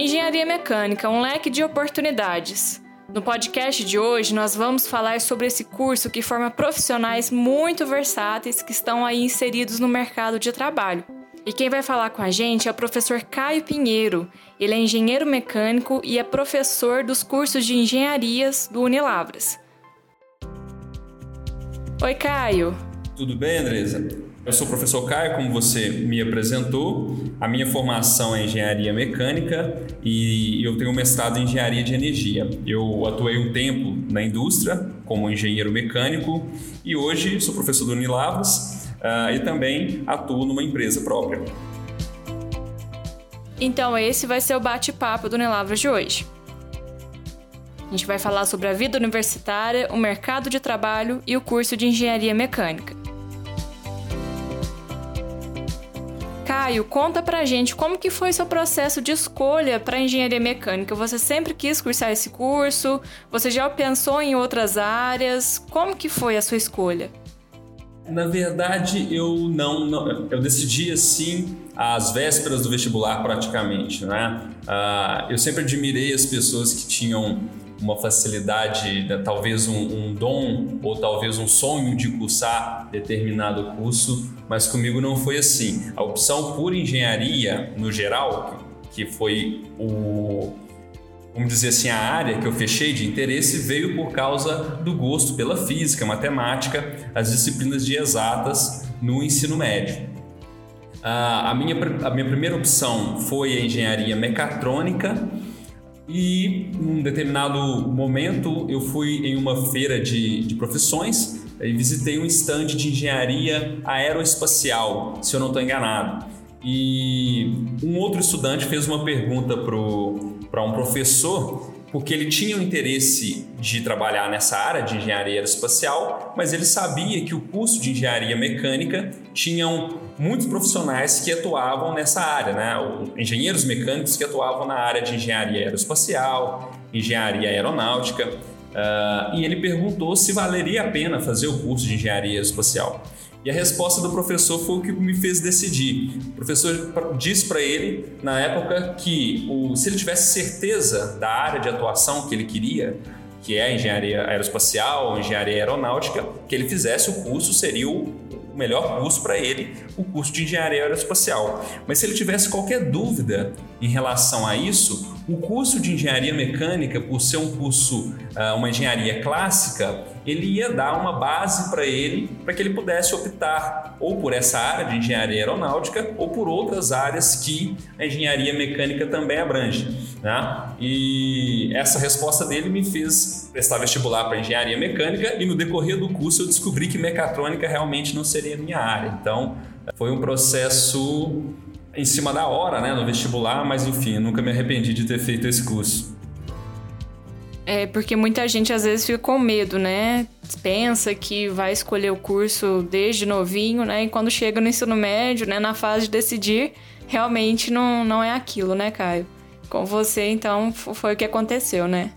Engenharia Mecânica, um leque de oportunidades. No podcast de hoje, nós vamos falar sobre esse curso que forma profissionais muito versáteis que estão aí inseridos no mercado de trabalho. E quem vai falar com a gente é o professor Caio Pinheiro. Ele é engenheiro mecânico e é professor dos cursos de engenharias do Unilavras. Oi, Caio. Tudo bem, Andresa? Eu sou o professor Caio, como você me apresentou. A minha formação é engenharia mecânica e eu tenho mestrado em engenharia de energia. Eu atuei um tempo na indústria como engenheiro mecânico e hoje sou professor do Unilavras uh, e também atuo numa empresa própria. Então, esse vai ser o bate-papo do Unilavras de hoje. A gente vai falar sobre a vida universitária, o mercado de trabalho e o curso de engenharia mecânica. Caio, conta pra gente como que foi seu processo de escolha para engenharia mecânica. Você sempre quis cursar esse curso? Você já pensou em outras áreas? Como que foi a sua escolha? Na verdade, eu não, não eu decidi assim às vésperas do vestibular praticamente, né? Uh, eu sempre admirei as pessoas que tinham uma facilidade, né, talvez um, um, dom ou talvez um sonho de cursar determinado curso, mas comigo não foi assim. A opção por engenharia, no geral, que foi o vamos dizer assim, a área que eu fechei de interesse veio por causa do gosto pela física, matemática, as disciplinas de exatas no ensino médio. a, minha, a minha primeira opção foi a engenharia mecatrônica, e num determinado momento eu fui em uma feira de, de profissões e visitei um estande de engenharia aeroespacial, se eu não estou enganado. E um outro estudante fez uma pergunta para um professor porque ele tinha o interesse de trabalhar nessa área de engenharia aeroespacial, mas ele sabia que o curso de engenharia mecânica tinham muitos profissionais que atuavam nessa área, né? engenheiros mecânicos que atuavam na área de engenharia aeroespacial, engenharia aeronáutica, uh, e ele perguntou se valeria a pena fazer o curso de engenharia aeroespacial. E a resposta do professor foi o que me fez decidir. O professor disse para ele, na época, que o, se ele tivesse certeza da área de atuação que ele queria, que é a engenharia aeroespacial, engenharia aeronáutica, que ele fizesse o curso seria o o melhor curso para ele, o curso de engenharia aeroespacial. Mas se ele tivesse qualquer dúvida em relação a isso, o curso de engenharia mecânica, por ser um curso, ah, uma engenharia clássica, ele ia dar uma base para ele, para que ele pudesse optar ou por essa área de engenharia aeronáutica ou por outras áreas que a engenharia mecânica também abrange. Né? E essa resposta dele me fez prestar vestibular para engenharia mecânica e no decorrer do curso eu descobri que mecatrônica realmente não seria a minha área. Então foi um processo em cima da hora, né, no vestibular, mas enfim, nunca me arrependi de ter feito esse curso. É porque muita gente às vezes fica com medo, né? Pensa que vai escolher o curso desde novinho, né? E quando chega no ensino médio, né, na fase de decidir, realmente não, não é aquilo, né, Caio? Com você, então, foi o que aconteceu, né?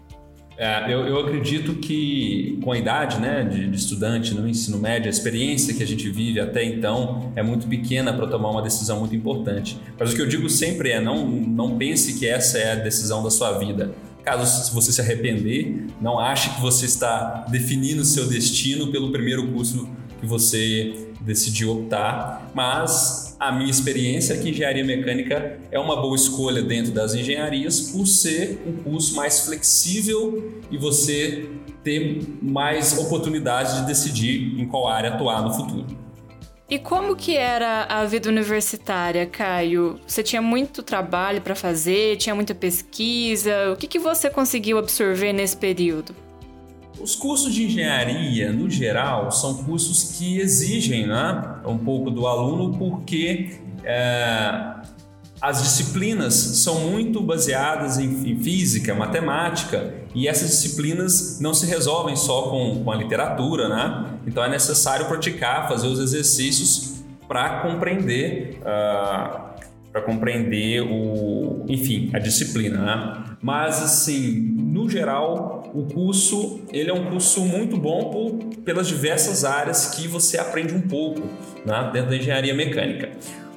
É, eu, eu, acredito que com a idade né, de, de, estudante no ensino médio, a experiência que a gente vive até então é muito pequena para tomar uma decisão muito importante. Mas o que eu digo sempre é: não, não pense que essa é a decisão da sua vida. Caso você se arrepender, não ache que você está definindo seu destino pelo primeiro curso que você decidiu optar, mas a minha experiência é que engenharia mecânica é uma boa escolha dentro das engenharias por ser um curso mais flexível e você ter mais oportunidade de decidir em qual área atuar no futuro. E como que era a vida universitária, Caio? Você tinha muito trabalho para fazer, tinha muita pesquisa. O que, que você conseguiu absorver nesse período? Os cursos de engenharia, no geral, são cursos que exigem né, um pouco do aluno, porque é, as disciplinas são muito baseadas em, em, física, matemática, e essas disciplinas não se resolvem só com, com a literatura, né? Então é necessário praticar, fazer os exercícios para compreender. Uh, para compreender o, enfim, a disciplina, né? Mas assim, no geral, o curso ele é um curso muito bom por, pelas diversas áreas que você aprende um pouco né, dentro da engenharia mecânica.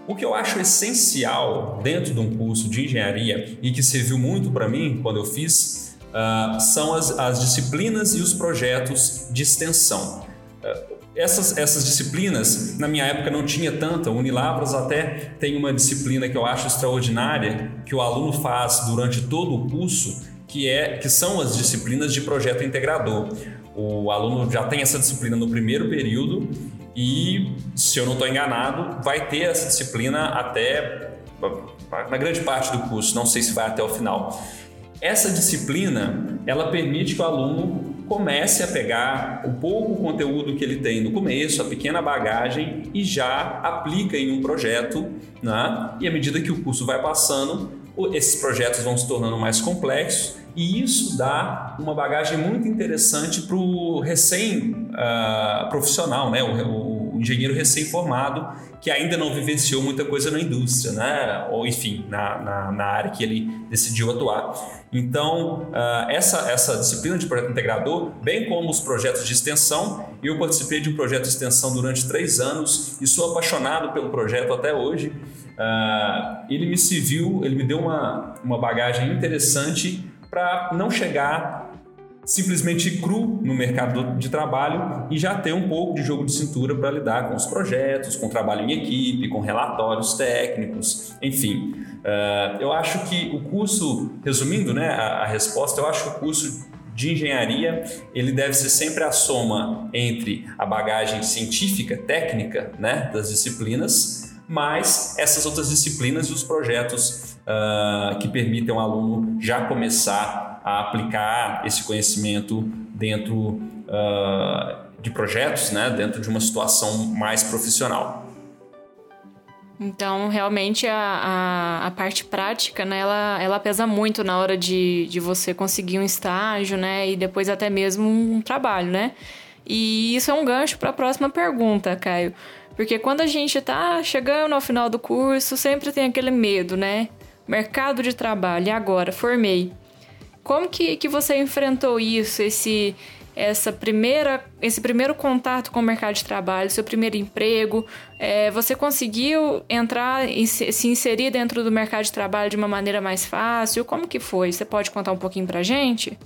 O que eu acho essencial dentro de um curso de engenharia e que serviu muito para mim quando eu fiz uh, são as, as, disciplinas e os projetos de extensão. Uh, essas, essas disciplinas, na minha época não tinha tanta, o Unilavras até tem uma disciplina que eu acho extraordinária, que o aluno faz durante todo o curso, que, é, que são as disciplinas de projeto integrador. O aluno já tem essa disciplina no primeiro período e, se eu não estou enganado, vai ter essa disciplina até na grande parte do curso, não sei se vai até o final. Essa disciplina, ela permite que o aluno comece a pegar o pouco conteúdo que ele tem no começo, a pequena bagagem e já aplica em um projeto, né? E à medida que o curso vai passando, esses projetos vão se tornando mais complexos e isso dá uma bagagem muito interessante para o recém-profissional, uh, né? O, o, engenheiro recém-formado que ainda não vivenciou muita coisa na indústria, né? ou enfim, na, na, na área que ele decidiu atuar. Então, uh, essa, essa disciplina de projeto integrador, bem como os projetos de extensão, eu participei de um projeto de extensão durante três anos e sou apaixonado pelo projeto até hoje. Uh, ele me serviu, ele me deu uma, uma bagagem interessante para não chegar simplesmente cru no mercado de trabalho e já ter um pouco de jogo de cintura para lidar com os projetos, com trabalho em equipe, com relatórios técnicos, enfim. Uh, eu acho que o curso, resumindo né, a, a resposta, eu acho que o curso de engenharia ele deve ser sempre a soma entre a bagagem científica, técnica né, das disciplinas, mais essas outras disciplinas e os projetos uh, que permitem ao aluno já começar a aplicar esse conhecimento dentro uh, de projetos, né, dentro de uma situação mais profissional. Então, realmente, a, a, a, parte prática, né, ela, ela pesa muito na hora de, de você conseguir um estágio, né, e depois até mesmo um trabalho, né? E isso é um gancho para a próxima pergunta, Caio. Porque quando a gente está chegando ao final do curso, sempre tem aquele medo, né? Mercado de trabalho, e agora? Formei. Como que, que você enfrentou isso, esse, essa primeira, esse primeiro contato com o mercado de trabalho, seu primeiro emprego? É, você conseguiu entrar e se inserir dentro do mercado de trabalho de uma maneira mais fácil? Como que foi? Você pode contar um pouquinho pra gente?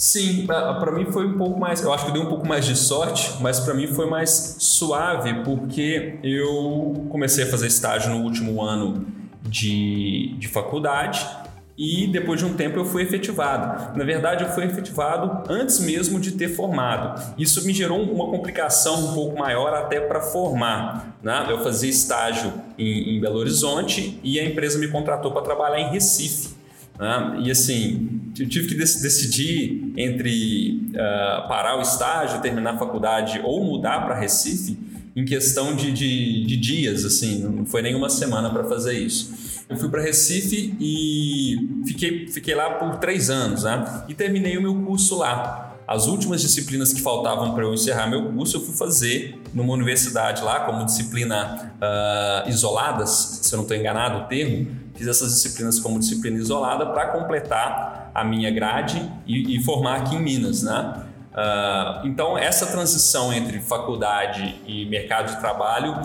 Sim, para mim foi um pouco mais, eu acho que deu um pouco mais de sorte, mas para mim foi mais suave porque eu comecei a fazer estágio no último ano de, de faculdade e depois de um tempo eu fui efetivado. Na verdade, eu fui efetivado antes mesmo de ter formado. Isso me gerou uma complicação um pouco maior até para formar. Né? Eu fazia estágio em, em Belo Horizonte e a empresa me contratou para trabalhar em Recife. Né? E assim, eu tive que decidir entre uh, parar o estágio, terminar a faculdade ou mudar para Recife em questão de, de, de dias, assim, não foi nem uma semana para fazer isso. Eu fui para Recife e fiquei, fiquei lá por três anos, né? E terminei o meu curso lá. As últimas disciplinas que faltavam para eu encerrar meu curso, eu fui fazer numa universidade lá, como disciplina uh, isoladas, se eu não estou enganado o termo. Fiz essas disciplinas como disciplina isolada para completar a minha grade e, e, formar aqui em Minas, né? Uh, então, essa transição entre faculdade e mercado de trabalho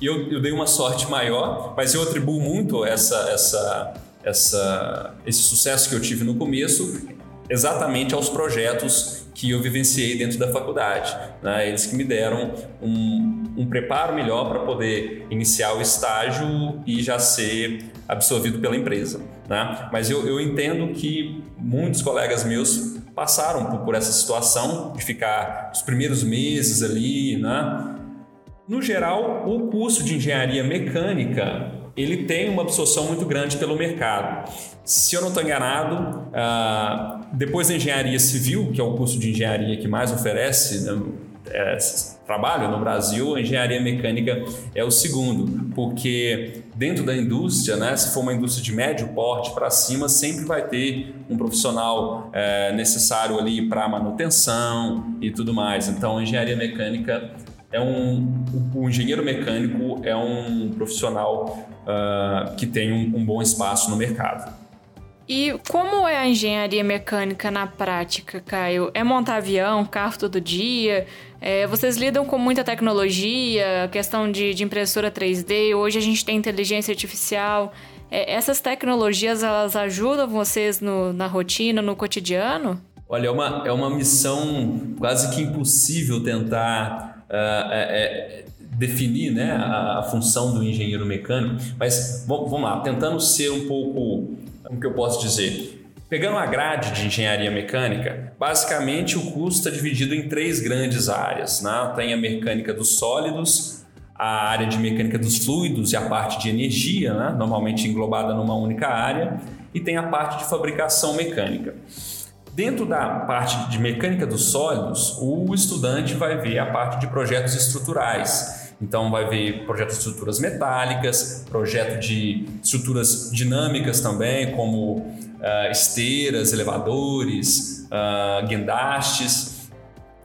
eu, eu dei uma sorte maior, mas eu atribuo muito essa, essa, essa, esse sucesso que eu tive no começo exatamente aos projetos que eu vivenciei dentro da faculdade. Né? Eles que me deram um, um preparo melhor para poder iniciar o estágio e já ser absorvido pela empresa. Né? Mas eu, eu entendo que muitos colegas meus passaram por, por essa situação de ficar os primeiros meses ali, né? No geral, o curso de engenharia mecânica ele tem uma absorção muito grande pelo mercado. Se eu não estou enganado, uh, depois da engenharia civil, que é o curso de engenharia que mais oferece né, é, trabalho no Brasil, a engenharia mecânica é o segundo, porque dentro da indústria, né, se for uma indústria de médio porte para cima, sempre vai ter um profissional é, necessário ali para manutenção e tudo mais. Então, a engenharia mecânica é um o, engenheiro mecânico é um profissional uh, que tem um, um, bom espaço no mercado. E como é a engenharia mecânica na prática, Caio? É montar avião, carro todo dia? É, vocês lidam com muita tecnologia, questão de, de impressora 3D, hoje a gente tem inteligência artificial. É, essas tecnologias, elas ajudam vocês no, na rotina, no cotidiano? Olha, é uma, é uma missão quase que impossível tentar uh, é, definir né, a, a, função do engenheiro mecânico, mas vamos lá, tentando ser um pouco, como que eu posso dizer, Pegando a grade de engenharia mecânica, basicamente o curso está dividido em três grandes áreas. Né? Tem a mecânica dos sólidos, a área de mecânica dos fluidos e a parte de energia, né? normalmente englobada numa única área, e tem a parte de fabricação mecânica. Dentro da parte de mecânica dos sólidos, o estudante vai ver a parte de projetos estruturais. Então, vai ver projetos de estruturas metálicas, projeto de estruturas dinâmicas também, como uh, esteiras, elevadores, uh, guindastes.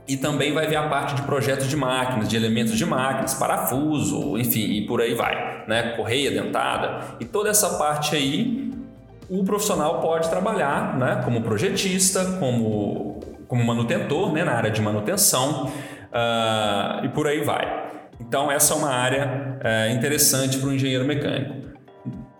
E também vai ver a parte de projetos de máquinas, de elementos de máquinas, parafuso, enfim, e por aí vai, né? Correia dentada. E toda essa parte aí o profissional pode trabalhar né, como projetista, como, como manutentor né, na área de manutenção uh, e por aí vai. Então, essa é uma área uh, interessante para o engenheiro mecânico.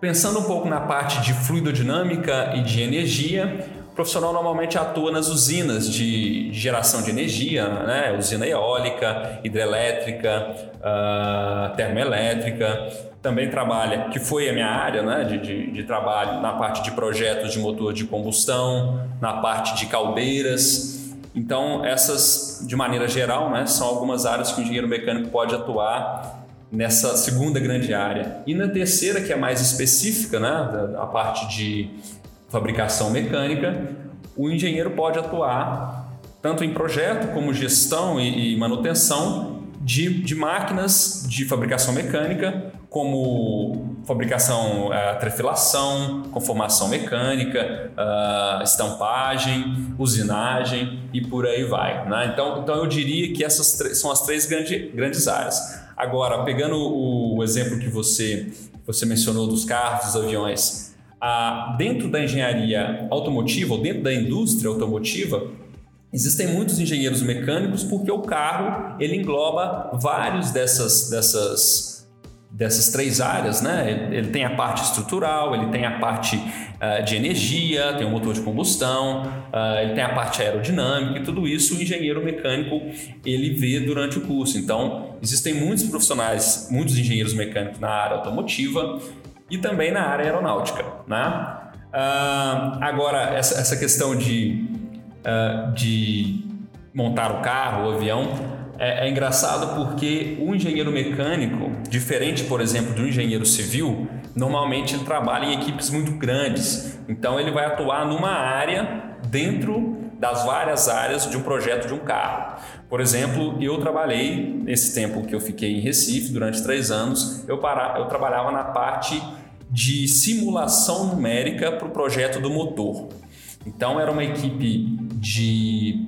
Pensando um pouco na parte de fluidodinâmica e de energia, o profissional normalmente atua nas usinas de, geração de energia, né? usina eólica, hidrelétrica, uh, termoelétrica, também trabalha, que foi a minha área né, de, de, de, trabalho, na parte de projetos de motor de combustão, na parte de caldeiras. Então, essas, de maneira geral, né, são algumas áreas que o engenheiro mecânico pode atuar nessa segunda grande área. E na terceira, que é mais específica, né, a parte de fabricação mecânica, o engenheiro pode atuar tanto em projeto como gestão e, e manutenção de, de máquinas de fabricação mecânica como fabricação, uh, trefilação, conformação mecânica, uh, estampagem, usinagem e por aí vai. Né? Então, então eu diria que essas são as três grande, grandes áreas. Agora, pegando o exemplo que você, você mencionou dos carros, dos aviões, dentro da engenharia automotiva ou dentro da indústria automotiva, Existem muitos engenheiros mecânicos porque o carro ele engloba vários dessas, dessas dessas três áreas, né? Ele tem a parte estrutural, ele tem a parte uh, de energia, tem o motor de combustão, uh, ele tem a parte aerodinâmica e tudo isso o engenheiro mecânico ele vê durante o curso. Então existem muitos profissionais, muitos engenheiros mecânicos na área automotiva e também na área aeronáutica, né? Uh, agora essa, essa questão de, de montar o carro, o avião, é, é, engraçado porque o engenheiro mecânico, diferente, por exemplo, do engenheiro civil, normalmente ele trabalha em equipes muito grandes. Então ele vai atuar numa área dentro das várias áreas de um projeto de um carro. Por exemplo, eu trabalhei nesse tempo que eu fiquei em Recife durante três anos, eu, para, eu trabalhava na parte de simulação numérica para o projeto do motor. Então era uma equipe de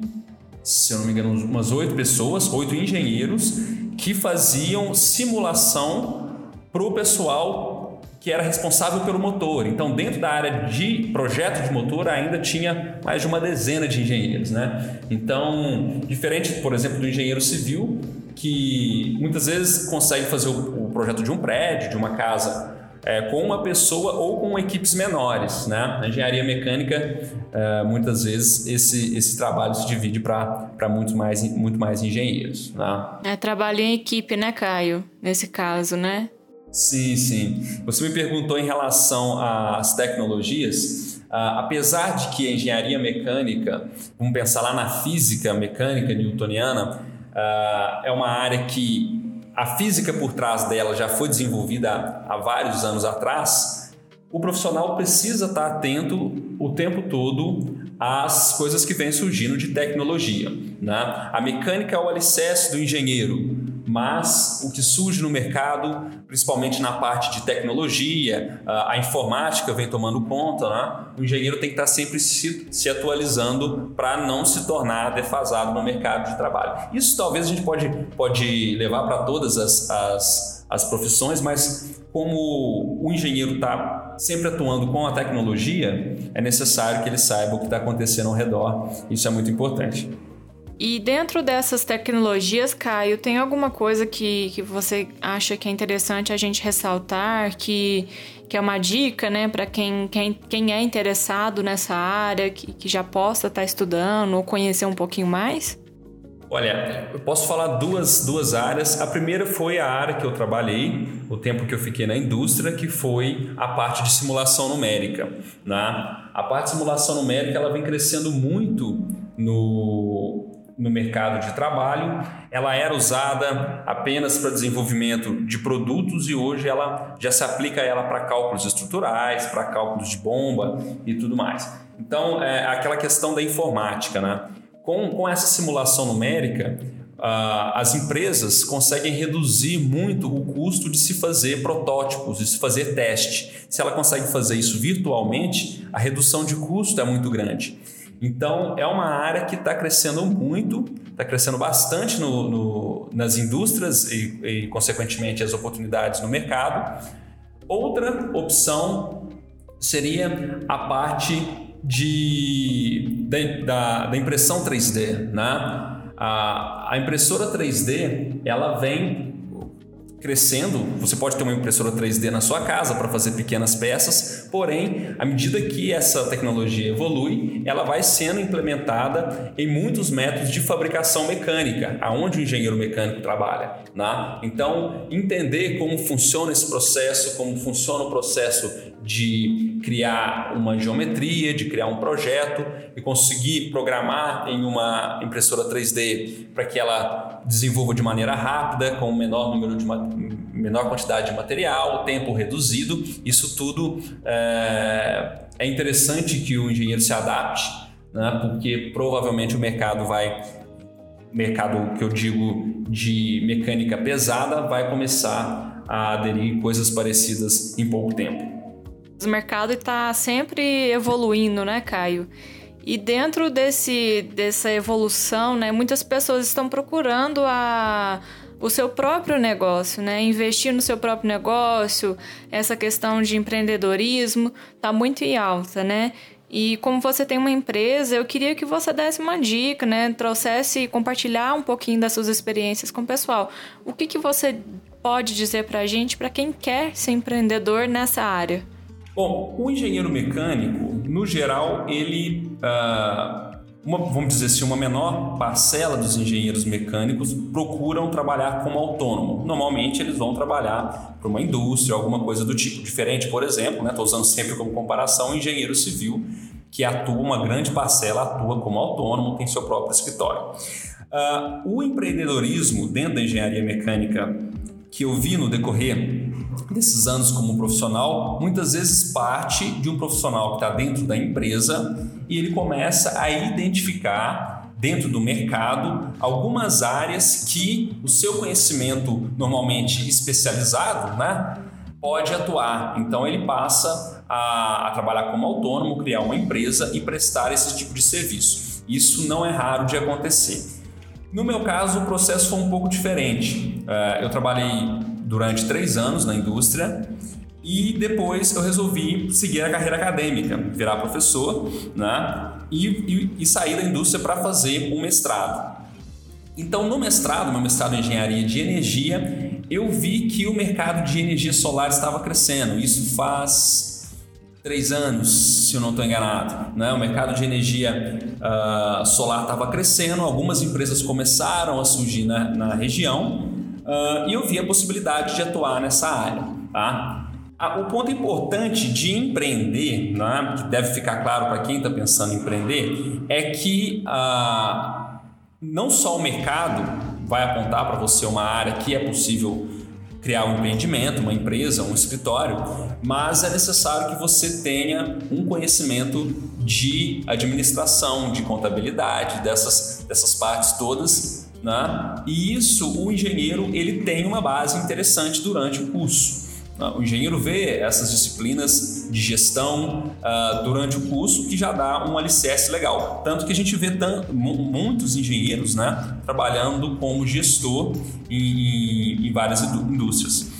se eu não me engano, umas oito pessoas, oito engenheiros, que faziam simulação para o pessoal que era responsável pelo motor. Então, dentro da área de projeto de motor, ainda tinha mais de uma dezena de engenheiros. Né? Então, diferente, por exemplo, do engenheiro civil, que muitas vezes consegue fazer o, o projeto de um prédio, de uma casa é, com uma pessoa ou com equipes menores. Né? Na engenharia mecânica, é, muitas vezes, esse, esse trabalho se divide para muito mais, muito mais engenheiros. Né? É trabalho em equipe, né, Caio? Nesse caso, né? Sim, sim. Você me perguntou em relação às tecnologias. Uh, apesar de que a engenharia mecânica, vamos pensar lá na física mecânica newtoniana, uh, é uma área que a física por trás dela já foi desenvolvida há vários anos atrás, o profissional precisa estar atento o tempo todo às coisas que vêm surgindo de tecnologia. Né? A mecânica é o alicerce do engenheiro, mas o que surge no mercado, principalmente na parte de tecnologia, a informática vem tomando conta, né? o engenheiro tem que estar sempre se, se atualizando para não se tornar defasado no mercado de trabalho. Isso talvez a gente pode, pode levar para todas as, as, as profissões, mas como o engenheiro está sempre atuando com a tecnologia, é necessário que ele saiba o que está acontecendo ao redor. Isso é muito importante. E dentro dessas tecnologias, Caio, tem alguma coisa que, que você acha que é interessante a gente ressaltar, que, que é uma dica, né, para quem, quem, quem é interessado nessa área, que, que já possa estar tá estudando ou conhecer um pouquinho mais? Olha, eu posso falar duas, duas áreas. A primeira foi a área que eu trabalhei, o tempo que eu fiquei na indústria, que foi a parte de simulação numérica. Né? A parte de simulação numérica ela vem crescendo muito no, no mercado de trabalho. Ela era usada apenas para desenvolvimento de produtos e hoje ela já se aplica ela para cálculos estruturais, para cálculos de bomba e tudo mais. Então, é aquela questão da informática, né? Com, com essa simulação numérica, as empresas conseguem reduzir muito o custo de se fazer protótipos, de se fazer teste. Se ela consegue fazer isso virtualmente, a redução de custo é muito grande. Então, é uma área que está crescendo muito, está crescendo bastante no, no, nas indústrias e, e, consequentemente, as oportunidades no mercado. Outra opção seria a parte de, da, da, da impressão 3D. Né? A, a impressora 3D ela vem crescendo, você pode ter uma impressora 3D na sua casa para fazer pequenas peças, porém, à medida que essa tecnologia evolui, ela vai sendo implementada em muitos métodos de fabricação mecânica, aonde o engenheiro mecânico trabalha. Né? Então, entender como funciona esse processo, como funciona o processo de criar uma geometria, de criar um projeto e conseguir programar em uma impressora 3D para que ela desenvolva de maneira rápida, com menor número de menor quantidade de material, tempo reduzido. Isso tudo é, é interessante que o engenheiro se adapte, né? porque provavelmente o mercado vai mercado que eu digo de mecânica pesada vai começar a aderir coisas parecidas em pouco tempo. O mercado está sempre evoluindo, né, Caio? E dentro desse, dessa evolução, né, muitas pessoas estão procurando a, o seu próprio negócio, né? Investir no seu próprio negócio, essa questão de empreendedorismo está muito em alta, né? E como você tem uma empresa, eu queria que você desse uma dica, né? Trouxesse compartilhar um pouquinho das suas experiências com o pessoal. O que, que você pode dizer para a gente, para quem quer ser empreendedor nessa área? Bom, o engenheiro mecânico, no geral, ele, uh, uma, vamos dizer assim, uma menor parcela dos engenheiros mecânicos procuram trabalhar como autônomo. Normalmente, eles vão trabalhar para uma indústria, alguma coisa do tipo. Diferente, por exemplo, estou né, usando sempre como comparação, o engenheiro civil, que atua, uma grande parcela atua como autônomo, tem seu próprio escritório. Uh, o empreendedorismo dentro da engenharia mecânica que eu vi no decorrer desses anos como profissional, muitas vezes parte de um profissional que está dentro da empresa e ele começa a identificar dentro do mercado algumas áreas que o seu conhecimento normalmente especializado, né, pode atuar. Então ele passa a, a trabalhar como autônomo, criar uma empresa e prestar esse tipo de serviço. Isso não é raro de acontecer. No meu caso, o processo foi um pouco diferente. É, eu trabalhei durante três anos na indústria e depois eu resolvi seguir a carreira acadêmica, virar professor né? e, e, e sair da indústria para fazer um mestrado. Então, no mestrado, meu mestrado em engenharia de energia, eu vi que o mercado de energia solar estava crescendo. Isso faz três anos, se eu não estou enganado. Né? O mercado de energia uh, solar estava crescendo, algumas empresas começaram a surgir na, na região uh, e eu vi a possibilidade de atuar nessa área. Tá? o ponto importante de empreender, né, que deve ficar claro para quem está pensando em empreender, é que uh, não só o mercado vai apontar para você uma área que é possível criar um empreendimento, uma empresa, um escritório, mas é necessário que você tenha um conhecimento de administração, de contabilidade, dessas, dessas partes todas, né? E isso o engenheiro ele tem uma base interessante durante o curso. O engenheiro vê essas disciplinas de gestão uh, durante o curso que já dá um alicerce legal. Tanto que a gente vê muitos engenheiros né, trabalhando como gestor em, em várias indústrias.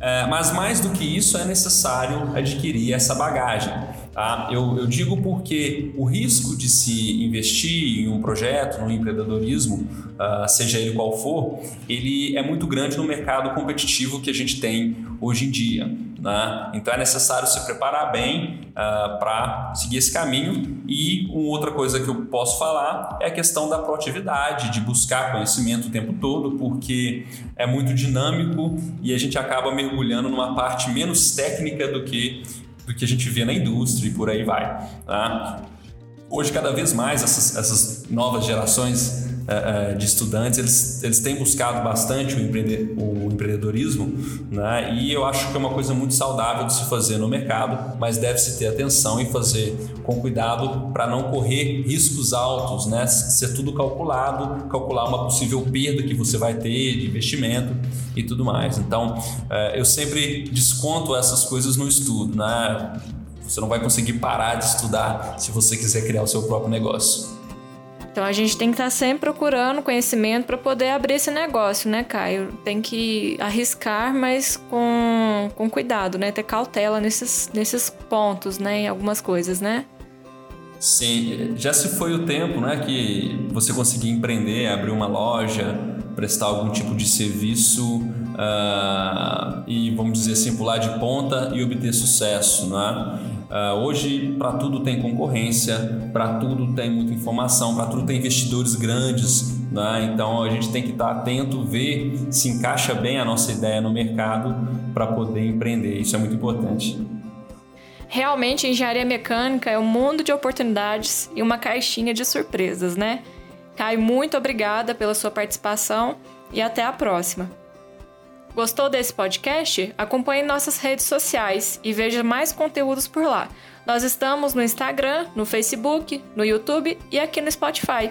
É, mas mais do que isso, é necessário adquirir essa bagagem. Tá? Eu, eu digo porque o risco de se investir em um projeto, no empreendedorismo, uh, seja ele qual for, ele é muito grande no mercado competitivo que a gente tem hoje em dia. Né? Então é necessário se preparar bem uh, ah, para seguir esse caminho. E uma outra coisa que eu posso falar é a questão da proatividade, de buscar conhecimento o tempo todo, porque é muito dinâmico e a gente acaba mergulhando numa parte menos técnica do que do que a gente vê na indústria e por aí vai. Tá? Hoje, cada vez mais, essas, essas novas gerações uh, de estudantes, eles, eles têm buscado bastante o, empreende, o empreendedorismo, né? e eu acho que é uma coisa muito saudável de se fazer no mercado, mas deve-se ter atenção e fazer com cuidado para não correr riscos altos, né? ser tudo calculado, calcular uma possível perda que você vai ter de investimento e tudo mais. Então, uh, eu sempre desconto essas coisas no estudo, né? Você não vai conseguir parar de estudar se você quiser criar o seu próprio negócio. Então a gente tem que estar tá sempre procurando conhecimento para poder abrir esse negócio, né, Caio? Tem que arriscar, mas com, com cuidado, né? Ter cautela nesses, nesses pontos, né? Em algumas coisas, né? Sim, já se foi o tempo, né, que você conseguia empreender, abrir uma loja, prestar algum tipo de serviço uh, e, vamos dizer assim, pular de ponta e obter sucesso, né? Uh, hoje, para tudo tem concorrência, para tudo tem muita informação, para tudo tem investidores grandes, né? então a gente tem que estar tá atento, ver se encaixa bem a nossa ideia no mercado para poder empreender. Isso é muito importante. Realmente, engenharia mecânica é um mundo de oportunidades e uma caixinha de surpresas, né? Caio, muito obrigada pela sua participação e até a próxima. Gostou desse podcast? Acompanhe nossas redes sociais e veja mais conteúdos por lá. Nós estamos no Instagram, no Facebook, no YouTube e aqui no Spotify.